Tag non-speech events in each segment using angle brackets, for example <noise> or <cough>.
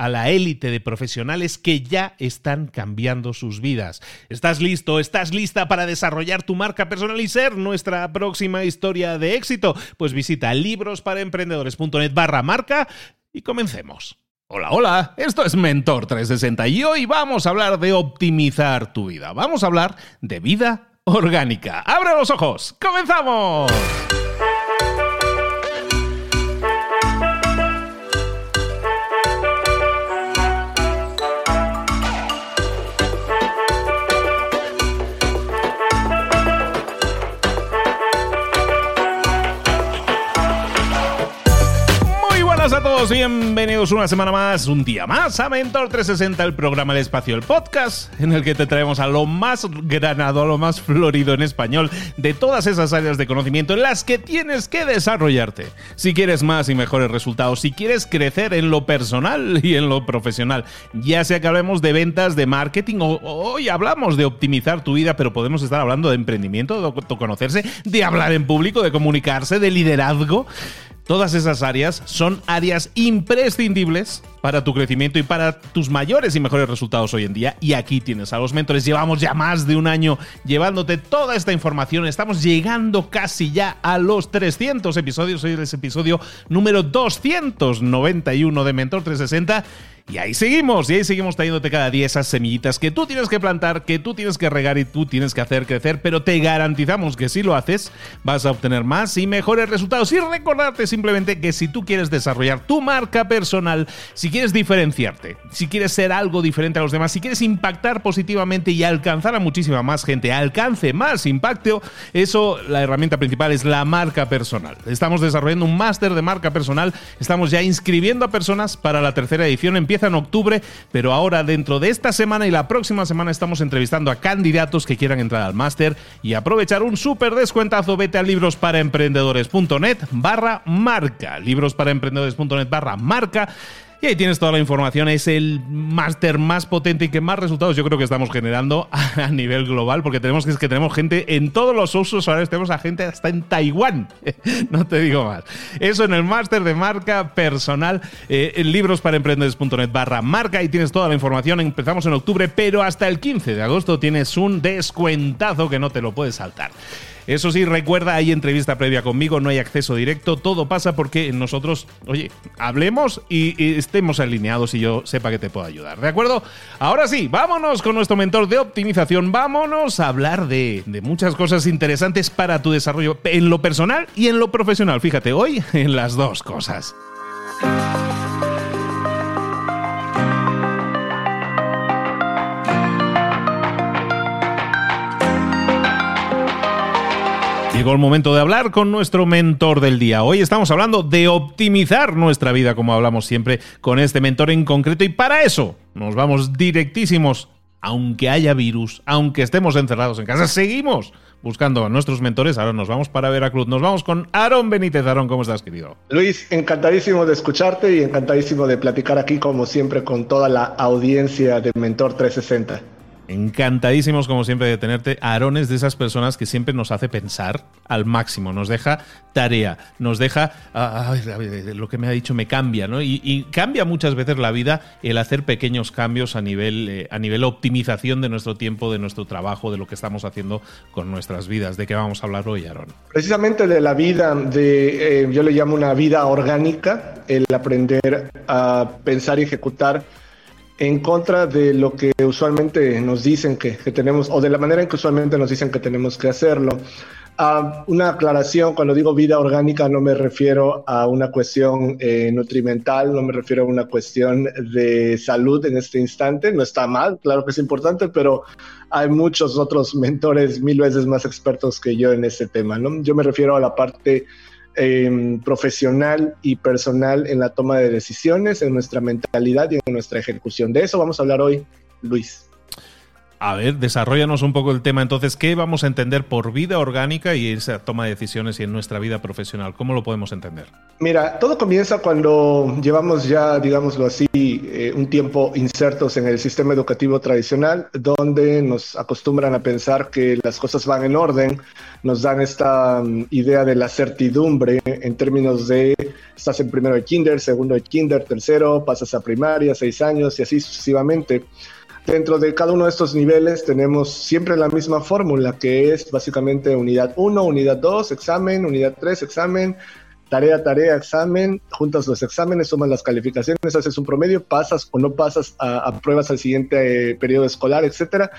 a la élite de profesionales que ya están cambiando sus vidas. ¿Estás listo? ¿Estás lista para desarrollar tu marca personal y ser nuestra próxima historia de éxito? Pues visita librosparaemprendedores.net barra marca y comencemos. Hola, hola, esto es Mentor 360 y hoy vamos a hablar de optimizar tu vida. Vamos a hablar de vida orgánica. ¡Abre los ojos! ¡Comenzamos! Todos, bienvenidos una semana más, un día más a Mentor 360, el programa El Espacio, el podcast, en el que te traemos a lo más granado, a lo más florido en español de todas esas áreas de conocimiento en las que tienes que desarrollarte. Si quieres más y mejores resultados, si quieres crecer en lo personal <laughs> y en lo profesional, ya sea que hablemos de ventas, de marketing, o hoy hablamos de optimizar tu vida, pero podemos estar hablando de emprendimiento, de conocerse, de hablar en público, de comunicarse, de liderazgo. Todas esas áreas son áreas imprescindibles para tu crecimiento y para tus mayores y mejores resultados hoy en día. Y aquí tienes a los mentores. Llevamos ya más de un año llevándote toda esta información. Estamos llegando casi ya a los 300 episodios. Hoy es episodio número 291 de Mentor 360. Y ahí seguimos, y ahí seguimos trayéndote cada día esas semillitas que tú tienes que plantar, que tú tienes que regar y tú tienes que hacer crecer, pero te garantizamos que si lo haces vas a obtener más y mejores resultados. Y recordarte simplemente que si tú quieres desarrollar tu marca personal, si quieres diferenciarte, si quieres ser algo diferente a los demás, si quieres impactar positivamente y alcanzar a muchísima más gente, alcance más impacto, eso la herramienta principal es la marca personal. Estamos desarrollando un máster de marca personal, estamos ya inscribiendo a personas para la tercera edición, empieza en octubre, pero ahora dentro de esta semana y la próxima semana estamos entrevistando a candidatos que quieran entrar al máster y aprovechar un súper descuentazo. Vete a librosparaemprendedores.net barra marca. Librosparaemprendedores.net barra marca y ahí tienes toda la información. Es el máster más potente y que más resultados yo creo que estamos generando <laughs> a nivel global, porque tenemos que, es que tenemos gente en todos los usos ahora tenemos a gente hasta en Taiwán. <laughs> no te digo más. Eso en el máster de marca personal, eh, en libros para emprendedores.net barra marca. Y tienes toda la información. Empezamos en octubre, pero hasta el 15 de agosto tienes un descuentazo que no te lo puedes saltar. Eso sí, recuerda, hay entrevista previa conmigo, no hay acceso directo, todo pasa porque nosotros, oye, hablemos y, estemos alineados y yo sepa que te puedo ayudar, ¿de acuerdo? Ahora sí, vámonos con nuestro mentor de optimización, vámonos a hablar de, de muchas cosas interesantes para tu desarrollo en lo personal y en lo profesional. Fíjate, hoy en las dos cosas. Llegó el momento de hablar con nuestro mentor del día. Hoy estamos hablando de optimizar nuestra vida, como hablamos siempre con este mentor en concreto. Y para eso nos vamos directísimos, aunque haya virus, aunque estemos encerrados en casa, seguimos buscando a nuestros mentores. Ahora nos vamos para Veracruz. Nos vamos con Aaron Benítez. Aaron, ¿cómo estás, querido? Luis, encantadísimo de escucharte y encantadísimo de platicar aquí, como siempre, con toda la audiencia de Mentor 360. Encantadísimos, como siempre, de tenerte. Aarón es de esas personas que siempre nos hace pensar al máximo, nos deja tarea, nos deja. lo que me ha dicho me cambia, ¿no? Y, cambia muchas veces la vida el hacer pequeños cambios a nivel, eh, a nivel optimización de nuestro tiempo, de nuestro trabajo, de lo que estamos haciendo con nuestras vidas. ¿De qué vamos a hablar hoy, Aarón? Precisamente de la vida, de, eh, yo le llamo una vida orgánica, el aprender a pensar y ejecutar en contra de lo que usualmente nos dicen que, tenemos, o de la manera en que usualmente nos dicen que tenemos que hacerlo. Uh, una aclaración, cuando digo vida orgánica no me refiero a una cuestión eh, nutrimental, no me refiero a una cuestión de salud en este instante, no está mal, claro que es importante, pero hay muchos otros mentores mil veces más expertos que yo en este tema, ¿no? Yo me refiero a la parte Em, profesional y personal en la toma de decisiones, en nuestra mentalidad y en nuestra ejecución. De eso vamos a hablar hoy, Luis. A ver, desarrollanos un poco el tema. Entonces, ¿qué vamos a entender por vida orgánica y esa toma de decisiones y en nuestra vida profesional? ¿Cómo lo podemos entender? Mira, todo comienza cuando llevamos ya, digámoslo así, eh, un tiempo insertos en el sistema educativo tradicional, donde nos acostumbran a pensar que las cosas van en orden, nos dan esta mm, idea de la certidumbre en términos de estás en primero de kinder, segundo de kinder, tercero, pasas a primaria, seis años y así sucesivamente. Dentro de cada uno de estos niveles tenemos siempre la misma fórmula, que es básicamente unidad 1, unidad 2, examen, unidad 3, examen, tarea, tarea, examen, juntas los exámenes, sumas las calificaciones, haces un promedio, pasas o no pasas a, pruebas al siguiente eh, periodo escolar, etcétera.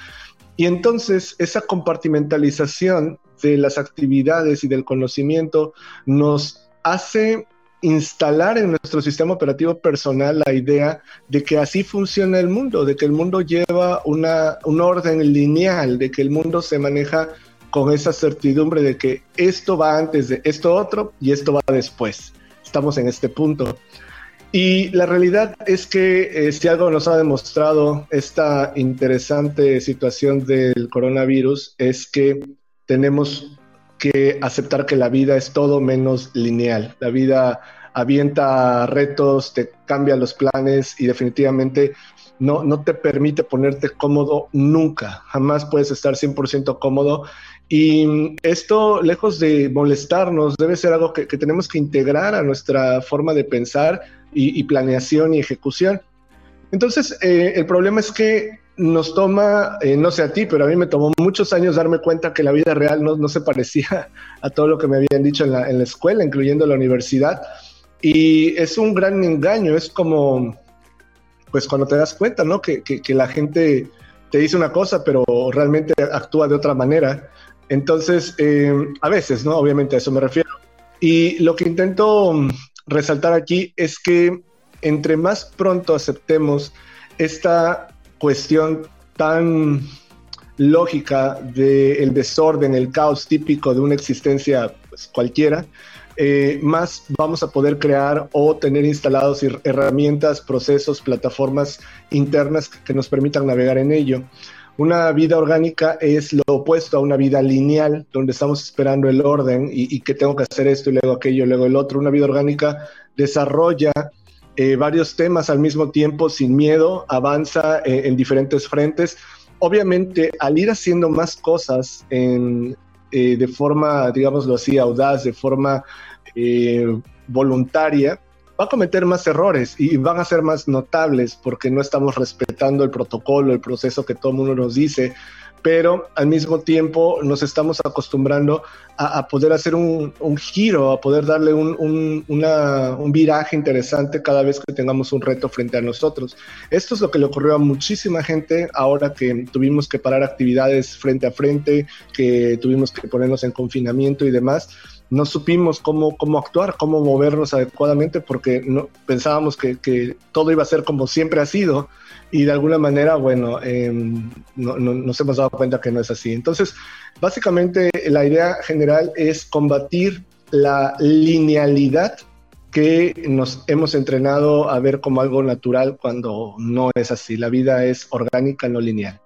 Y entonces esa compartimentalización de las actividades y del conocimiento nos hace instalar en nuestro sistema operativo personal la idea de que así funciona el mundo, de que el mundo lleva una, un orden lineal, de que el mundo se maneja con esa certidumbre de que esto va antes de esto otro y esto va después. Estamos en este punto. Y la realidad es que eh, si algo nos ha demostrado esta interesante situación del coronavirus es que tenemos que aceptar que la vida es todo menos lineal. La vida avienta retos, te cambia los planes y definitivamente no, no te permite ponerte cómodo nunca. Jamás puedes estar 100% cómodo. Y esto, lejos de molestarnos, debe ser algo que, tenemos que integrar a nuestra forma de pensar y, planeación y ejecución. Entonces, eh, el problema es que nos toma, eh, no sé a ti, pero a mí me tomó muchos años darme cuenta que la vida real no, no se parecía a todo lo que me habían dicho en la, en la escuela, incluyendo la universidad. Y es un gran engaño, es como, pues cuando te das cuenta, ¿no? Que, que, la gente te dice una cosa, pero realmente actúa de otra manera. Entonces, eh, a veces, ¿no? Obviamente a eso me refiero. Y lo que intento resaltar aquí es que entre más pronto aceptemos esta cuestión tan lógica del desorden, el caos típico de una existencia pues, cualquiera, eh, más vamos a poder crear o tener instalados herramientas, procesos, plataformas internas que nos permitan navegar en ello. Una vida orgánica es lo opuesto a una vida lineal, donde estamos esperando el orden y, que tengo que hacer esto y luego aquello, y luego el otro. Una vida orgánica desarrolla eh, varios temas al mismo tiempo sin miedo, avanza eh, en diferentes frentes. Obviamente, al ir haciendo más cosas de forma, digámoslo así, audaz, de forma eh, voluntaria, va a cometer más errores y van a ser más notables porque no estamos respetando el protocolo, el proceso que todo mundo nos dice, pero al mismo tiempo nos estamos acostumbrando a, poder hacer un, giro, a poder darle un, viraje interesante cada vez que tengamos un reto frente a nosotros. Esto es lo que le ocurrió a muchísima gente ahora que tuvimos que parar actividades frente a frente, que tuvimos que ponernos en confinamiento y demás no supimos cómo, cómo actuar, cómo movernos adecuadamente, porque no, pensábamos que, todo iba a ser como siempre ha sido, y de alguna manera, bueno, em, no, nos hemos dado cuenta que no es así. Entonces, básicamente la idea general es combatir la linealidad que nos hemos entrenado a ver como algo natural cuando no es así. La vida es orgánica, no lineal.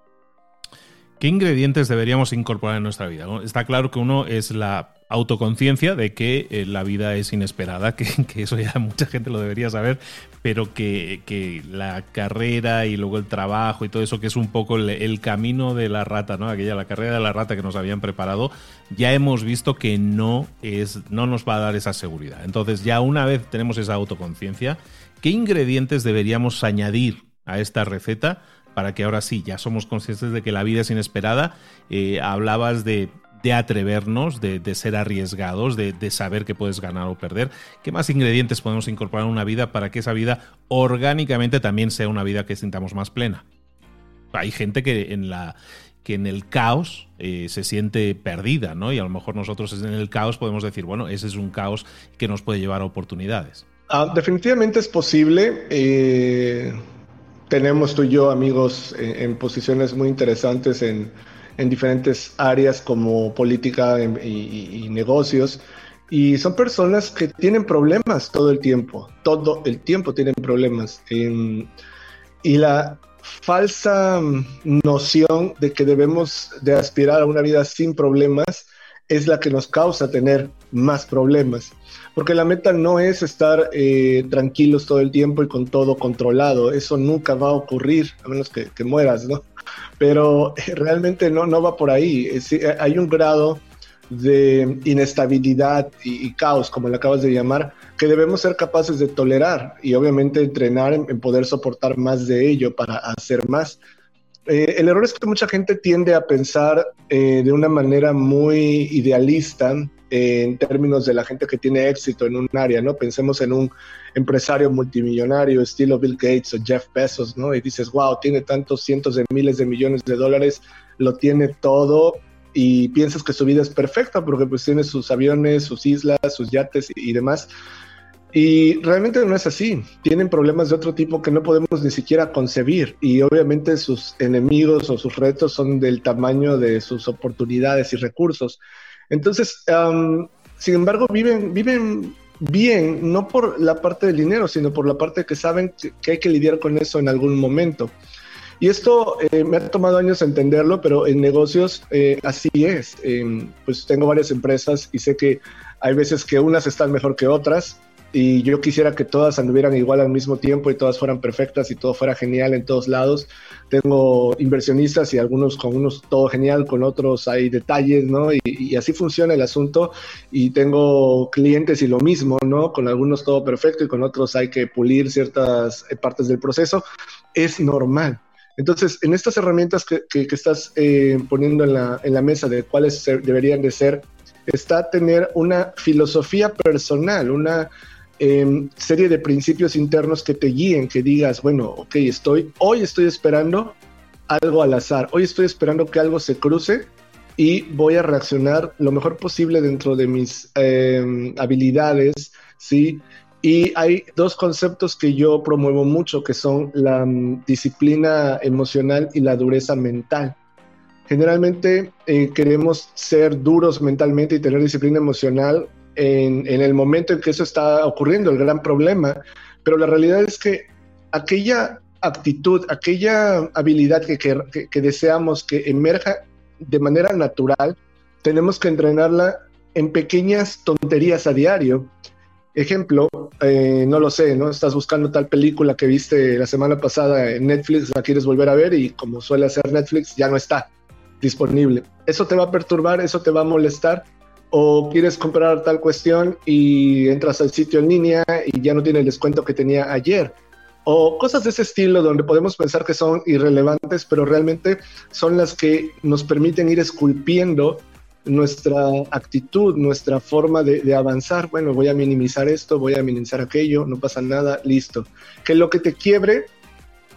¿qué ingredientes deberíamos incorporar en nuestra vida? Está claro que uno es la autoconciencia de que eh, la vida es inesperada, <laughs> que, eso ya mucha gente lo debería saber, pero que, la carrera y luego el trabajo y todo eso, que es un poco el, camino de la rata, ¿no? Aquella, la carrera de la rata que nos habían preparado, ya hemos visto que no, es, no nos va a dar esa seguridad. Entonces, ya una vez tenemos esa autoconciencia, ¿qué ingredientes deberíamos añadir a esta receta? para que ahora sí, ya somos conscientes de que la vida es inesperada. Eh, hablabas de de atrevernos, de, ser arriesgados, de, saber que puedes ganar o perder. ¿Qué más ingredientes podemos incorporar en una vida para que esa vida orgánicamente también sea una vida que sintamos más plena? Hay gente que en la que en el caos eh, se siente perdida, ¿no? Y a lo mejor nosotros en el caos podemos decir, bueno, ese es un caos que nos puede llevar a oportunidades. Ah, definitivamente es posible. Eh, tenemos tú y yo amigos en posiciones muy interesantes en, en diferentes áreas como política y, negocios. Y son personas que tienen problemas todo el tiempo, todo el tiempo tienen problemas. y la falsa noción de que debemos de aspirar a una vida sin problemas es la que nos causa tener más problemas. Porque la meta no es estar eh, tranquilos todo el tiempo y con todo controlado. Eso nunca va a ocurrir, a menos que, que mueras, ¿no? pero realmente no, no va por ahí. hay un grado de inestabilidad y, caos, como le acabas de llamar, que debemos ser capaces de tolerar y obviamente entrenar en, poder soportar más de ello para hacer más. Eh, el error es que mucha gente tiende a pensar eh, de una manera muy idealista en términos de la gente que tiene éxito en un área, ¿no? Pensemos en un empresario multimillonario, estilo Bill Gates o Jeff Bezos, ¿no? Y dices, wow, tiene tantos cientos de miles de millones de dólares, lo tiene todo y piensas que su vida es perfecta porque pues tiene sus aviones, sus islas, sus yates y, demás. Y realmente no es así. Tienen problemas de otro tipo que no podemos ni siquiera concebir. Y obviamente sus enemigos o sus retos son del tamaño de sus oportunidades y recursos. Entonces, sin embargo, viven, viven bien, no por la parte del dinero, sino por la parte que saben que, hay que lidiar con eso en algún momento. Y esto eh, me ha tomado años entenderlo, pero en negocios eh, así es. Em, pues tengo varias empresas y sé que hay veces que unas están mejor que otras y yo quisiera que todas anduvieran igual al mismo tiempo y todas fueran perfectas y todo fuera genial en todos lados. Tengo inversionistas y algunos con unos todo genial, con otros hay detalles, ¿no? Y, así funciona el asunto. Y tengo clientes y lo mismo, ¿no? Con algunos todo perfecto y con otros hay que pulir ciertas eh, partes del proceso. Es normal. Entonces, en estas herramientas que, que, estás eh, poniendo en la, en la mesa de cuáles deberían de ser, está tener una filosofía personal, una Em, serie de principios internos que te guíen, que digas, bueno, ok, estoy, hoy estoy esperando algo al azar, hoy estoy esperando que algo se cruce y voy a reaccionar lo mejor posible dentro de mis em, habilidades, ¿sí? Y hay dos conceptos que yo promuevo mucho, que son la mm, disciplina emocional y la dureza mental. Generalmente eh, queremos ser duros mentalmente y tener disciplina emocional en, el momento en que eso está ocurriendo, el gran problema, pero la realidad es que aquella actitud, aquella habilidad que, que, deseamos que emerja de manera natural, tenemos que entrenarla en pequeñas tonterías a diario. Ejemplo, eh, no lo sé, ¿no? Estás buscando tal película que viste la semana pasada en Netflix, la quieres volver a ver y como suele hacer Netflix, ya no está disponible. Eso te va a perturbar, eso te va a molestar o quieres comprar tal cuestión y entras al sitio en línea y ya no tiene el descuento que tenía ayer. O cosas de ese estilo donde podemos pensar que son irrelevantes, pero realmente son las que nos permiten ir esculpiendo nuestra actitud, nuestra forma de, avanzar. Bueno, voy a minimizar esto, voy a minimizar aquello, no pasa nada, listo. Que lo que te quiebre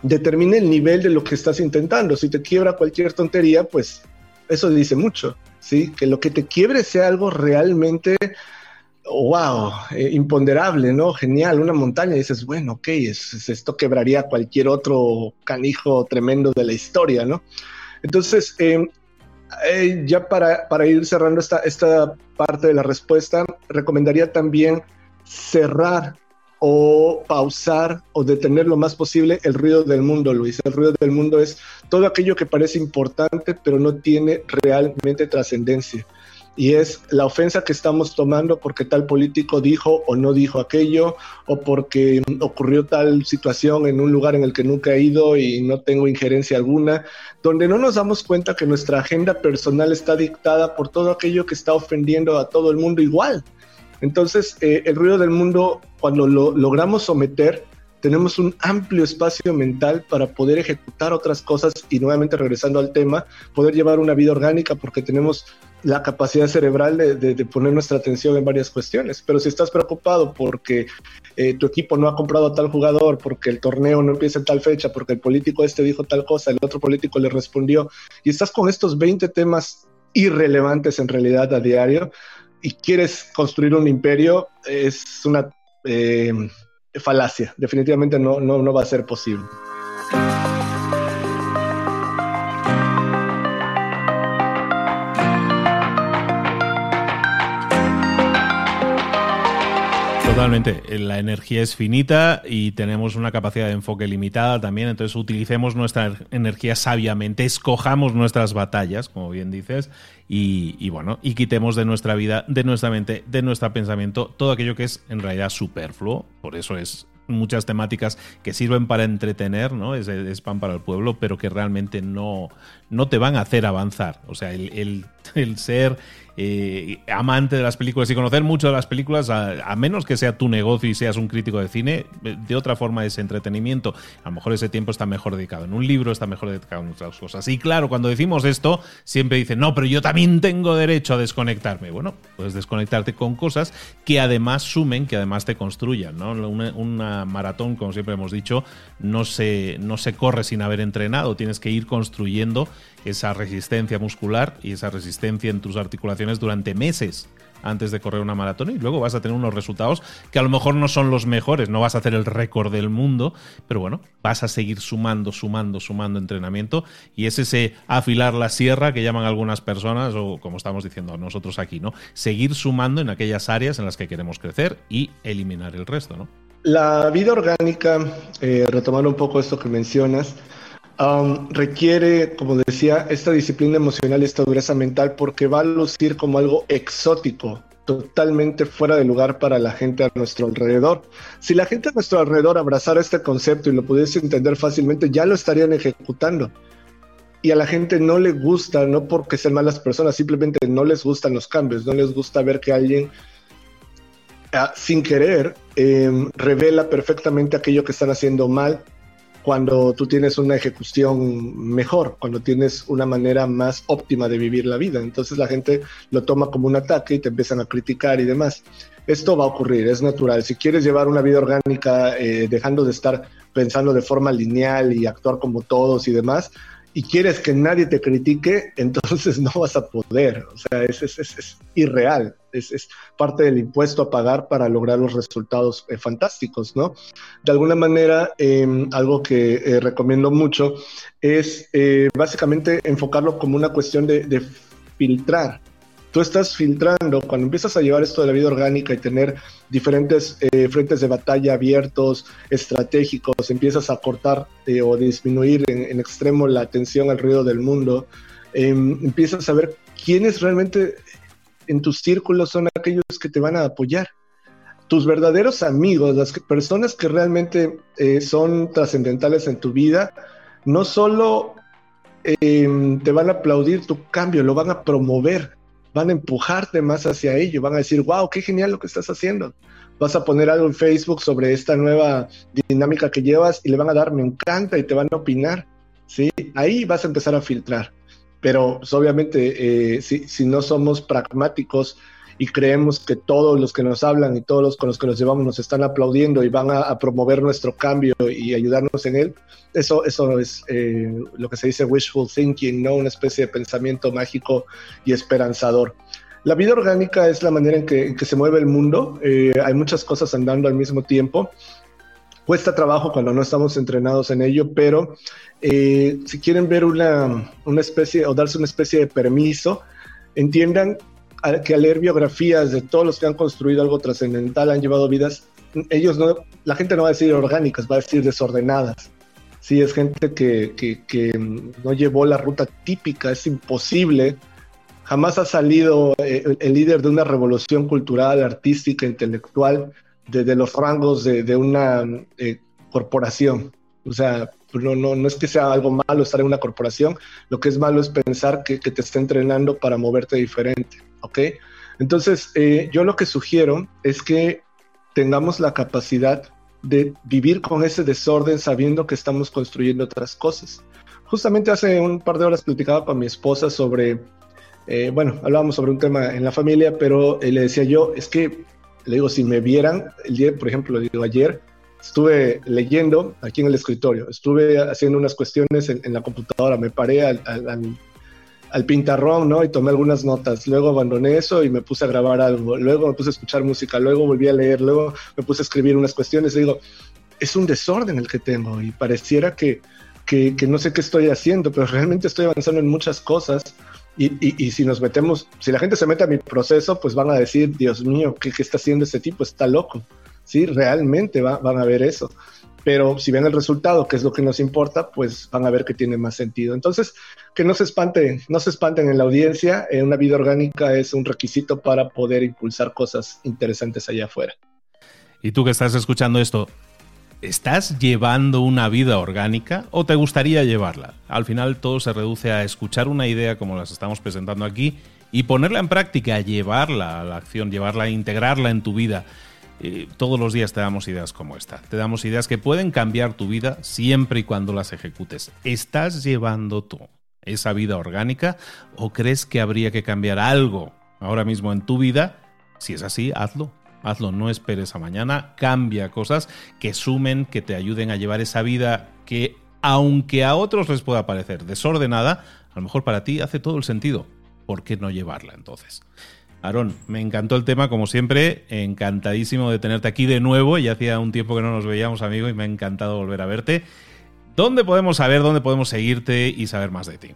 determine el nivel de lo que estás intentando. Si te quiebra cualquier tontería, pues eso dice mucho. ¿Sí? Que lo que te quiebre sea algo realmente, wow, eh, imponderable, ¿no? Genial, una montaña. Dices, bueno, ok, esto quebraría cualquier otro canijo tremendo de la historia, ¿no? Entonces, em, eh, ya para, para, ir cerrando esta, esta parte de la respuesta, recomendaría también cerrar o pausar o detener lo más posible el ruido del mundo, Luis. El ruido del mundo es todo aquello que parece importante pero no tiene realmente trascendencia. Y es la ofensa que estamos tomando porque tal político dijo o no dijo aquello, o porque ocurrió tal situación en un lugar en el que nunca he ido y no tengo injerencia alguna, donde no nos damos cuenta que nuestra agenda personal está dictada por todo aquello que está ofendiendo a todo el mundo igual. Entonces, eh, el ruido del mundo, cuando lo logramos someter, tenemos un amplio espacio mental para poder ejecutar otras cosas y nuevamente regresando al tema, poder llevar una vida orgánica porque tenemos la capacidad cerebral de, poner nuestra atención en varias cuestiones. Pero si estás preocupado porque eh, tu equipo no ha comprado a tal jugador, porque el torneo no empieza en tal fecha, porque el político este dijo tal cosa, el otro político le respondió, y estás con estos 20 temas irrelevantes en realidad a diario, y quieres construir un imperio, es una eh, falacia. Definitivamente no, no, no va a ser posible. Totalmente. La energía es finita y tenemos una capacidad de enfoque limitada también. Entonces utilicemos nuestra energía sabiamente, escojamos nuestras batallas, como bien dices, y, bueno, y quitemos de nuestra vida, de nuestra mente, de nuestro pensamiento, todo aquello que es en realidad superfluo. Por eso es muchas temáticas que sirven para entretener, ¿no? Es, es, pan para el pueblo, pero que realmente no, no te van a hacer avanzar. O sea, el, el ser eh, amante de las películas y conocer mucho de las películas, a, menos que sea tu negocio y seas un crítico de cine, de otra forma es entretenimiento. A lo mejor ese tiempo está mejor dedicado en un libro, está mejor dedicado en otras cosas. Y claro, cuando decimos esto, siempre dicen, no, pero yo también tengo derecho a desconectarme. Bueno, puedes desconectarte con cosas que además sumen, que además te construyan. ¿no? Una, maratón, como siempre hemos dicho, no se, no se corre sin haber entrenado, tienes que ir construyendo esa resistencia muscular y esa resistencia en tus articulaciones durante meses antes de correr una maratón y luego vas a tener unos resultados que a lo mejor no son los mejores, no vas a hacer el récord del mundo, pero bueno, vas a seguir sumando, sumando, sumando entrenamiento y es ese afilar la sierra que llaman algunas personas o como estamos diciendo nosotros aquí, ¿no? Seguir sumando en aquellas áreas en las que queremos crecer y eliminar el resto, ¿no? La vida orgánica, eh, retomando un poco esto que mencionas, Um, requiere, como decía, esta disciplina emocional esta dureza mental porque va a lucir como algo exótico, totalmente fuera de lugar para la gente a nuestro alrededor. Si la gente a nuestro alrededor abrazara este concepto y lo pudiese entender fácilmente, ya lo estarían ejecutando. Y a la gente no le gusta, no porque sean malas personas, simplemente no les gustan los cambios, no les gusta ver que alguien ah, sin querer em, revela perfectamente aquello que están haciendo mal cuando tú tienes una ejecución mejor, cuando tienes una manera más óptima de vivir la vida. Entonces la gente lo toma como un ataque y te empiezan a criticar y demás. Esto va a ocurrir, es natural. Si quieres llevar una vida orgánica eh, dejando de estar pensando de forma lineal y actuar como todos y demás, y quieres que nadie te critique, entonces <laughs> no vas a poder. O sea, es, es, es, irreal. Es, parte del impuesto a pagar para lograr los resultados eh, fantásticos, ¿no? De alguna manera, em, algo que eh, recomiendo mucho es eh, básicamente enfocarlo como una cuestión de, de filtrar tú estás filtrando, cuando empiezas a llevar esto de la vida orgánica y tener diferentes eh, frentes de batalla abiertos, estratégicos, empiezas a cortar eh, o disminuir en, extremo la atención al ruido del mundo, em, empiezas a ver quiénes realmente en tus círculos son aquellos que te van a apoyar. Tus verdaderos amigos, las personas que realmente eh, son trascendentales en tu vida, no solo em, te van a aplaudir tu cambio, lo van a promover van a empujarte más hacia ello, van a decir, wow, qué genial lo que estás haciendo. Vas a poner algo en Facebook sobre esta nueva dinámica que llevas y le van a dar me encanta y te van a opinar, ¿sí? Ahí vas a empezar a filtrar. Pero pues, obviamente eh, si, si no somos pragmáticos, y creemos que todos los que nos hablan y todos los con los que nos llevamos nos están aplaudiendo y van a, promover nuestro cambio y ayudarnos en él, eso, eso es eh, lo que se dice wishful thinking, ¿no? Una especie de pensamiento mágico y esperanzador. La vida orgánica es la manera en que, se mueve el mundo. Eh, hay muchas cosas andando al mismo tiempo. Cuesta trabajo cuando no estamos entrenados en ello, pero eh, si quieren ver una, una especie o darse una especie de permiso, entiendan que al leer biografías de todos los que han construido algo trascendental, han llevado vidas, ellos no, la gente no va a decir orgánicas, va a decir desordenadas. Sí, es gente que, que, no llevó la ruta típica, es imposible. Jamás ha salido eh, el, líder de una revolución cultural, artística, intelectual, desde los rangos de, de una eh, corporación. O sea, no, no, no es que sea algo malo estar en una corporación, lo que es malo es pensar que, que te está entrenando para moverte diferente, ¿ok? Entonces, eh, yo lo que sugiero es que tengamos la capacidad de vivir con ese desorden sabiendo que estamos construyendo otras cosas. Justamente hace un par de horas platicaba con mi esposa sobre, eh, bueno, hablábamos sobre un tema en la familia, pero eh, le decía yo, es que, le digo, si me vieran, el día, por ejemplo, digo, ayer estuve leyendo aquí en el escritorio, estuve haciendo unas cuestiones en, la computadora, me paré al, al, pintarrón, ¿no? Y tomé algunas notas, luego abandoné eso y me puse a grabar algo, luego me puse a escuchar música, luego volví a leer, luego me puse a escribir unas cuestiones y digo, es un desorden el que tengo y pareciera que, que, no sé qué estoy haciendo, pero realmente estoy avanzando en muchas cosas. Y, y, y, si nos metemos, si la gente se mete a mi proceso, pues van a decir, Dios mío, ¿qué, qué está haciendo este tipo? Está loco. ¿sí? Realmente van a ver eso. Pero si ven el resultado, que es lo que nos importa, pues van a ver que tiene más sentido. Entonces, que no se espanten, no se espanten en la audiencia. Eh, una vida orgánica es un requisito para poder impulsar cosas interesantes allá afuera. Y tú que estás escuchando esto, ¿Estás llevando una vida orgánica o te gustaría llevarla? Al final todo se reduce a escuchar una idea como las estamos presentando aquí y ponerla en práctica, llevarla a la acción, llevarla, integrarla en tu vida todos los días te damos ideas como esta. Te damos ideas que pueden cambiar tu vida siempre y cuando las ejecutes. ¿Estás llevando tú esa vida orgánica o crees que habría que cambiar algo ahora mismo en tu vida? Si es así, hazlo. Hazlo, no esperes a mañana. Cambia cosas que sumen, que te ayuden a llevar esa vida que, aunque a otros les pueda parecer desordenada, a lo mejor para ti hace todo el sentido. ¿Por qué no llevarla entonces? Aarón, me encantó el tema, como siempre, encantadísimo de tenerte aquí de nuevo. Ya hacía un tiempo que no nos veíamos, amigo, y me ha encantado volver a verte. ¿Dónde podemos saber, dónde podemos seguirte y saber más de ti?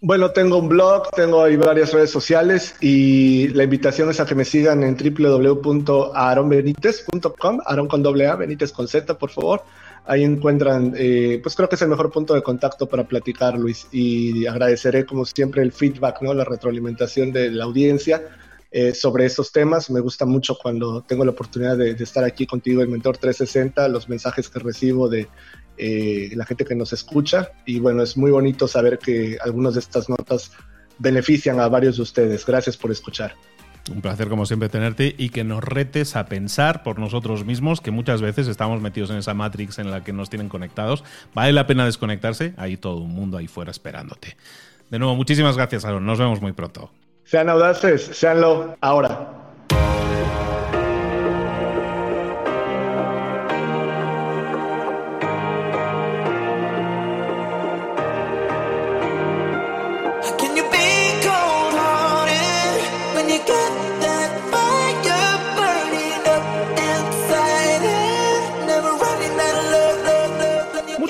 Bueno, tengo un blog, tengo ahí varias redes sociales y la invitación es a que me sigan en www.aaronbenitez.com, Aaron con doble A, Benítez con Z, por favor. Ahí encuentran, eh, pues creo que es el mejor punto de contacto para platicar, Luis, y agradeceré como siempre el feedback, ¿no? la retroalimentación de la audiencia eh, sobre estos temas. Me gusta mucho cuando tengo la oportunidad de, estar aquí contigo en Mentor 360, los mensajes que recibo de eh, la gente que nos escucha, y bueno, es muy bonito saber que algunas de estas notas benefician a varios de ustedes. Gracias por escuchar. Un placer como siempre tenerte y que nos retes a pensar por nosotros mismos, que muchas veces estamos metidos en esa matrix en la que nos tienen conectados. Vale la pena desconectarse, hay todo un mundo ahí fuera esperándote. De nuevo, muchísimas gracias, Aaron. Nos vemos muy pronto. Sean audaces, seanlo ahora.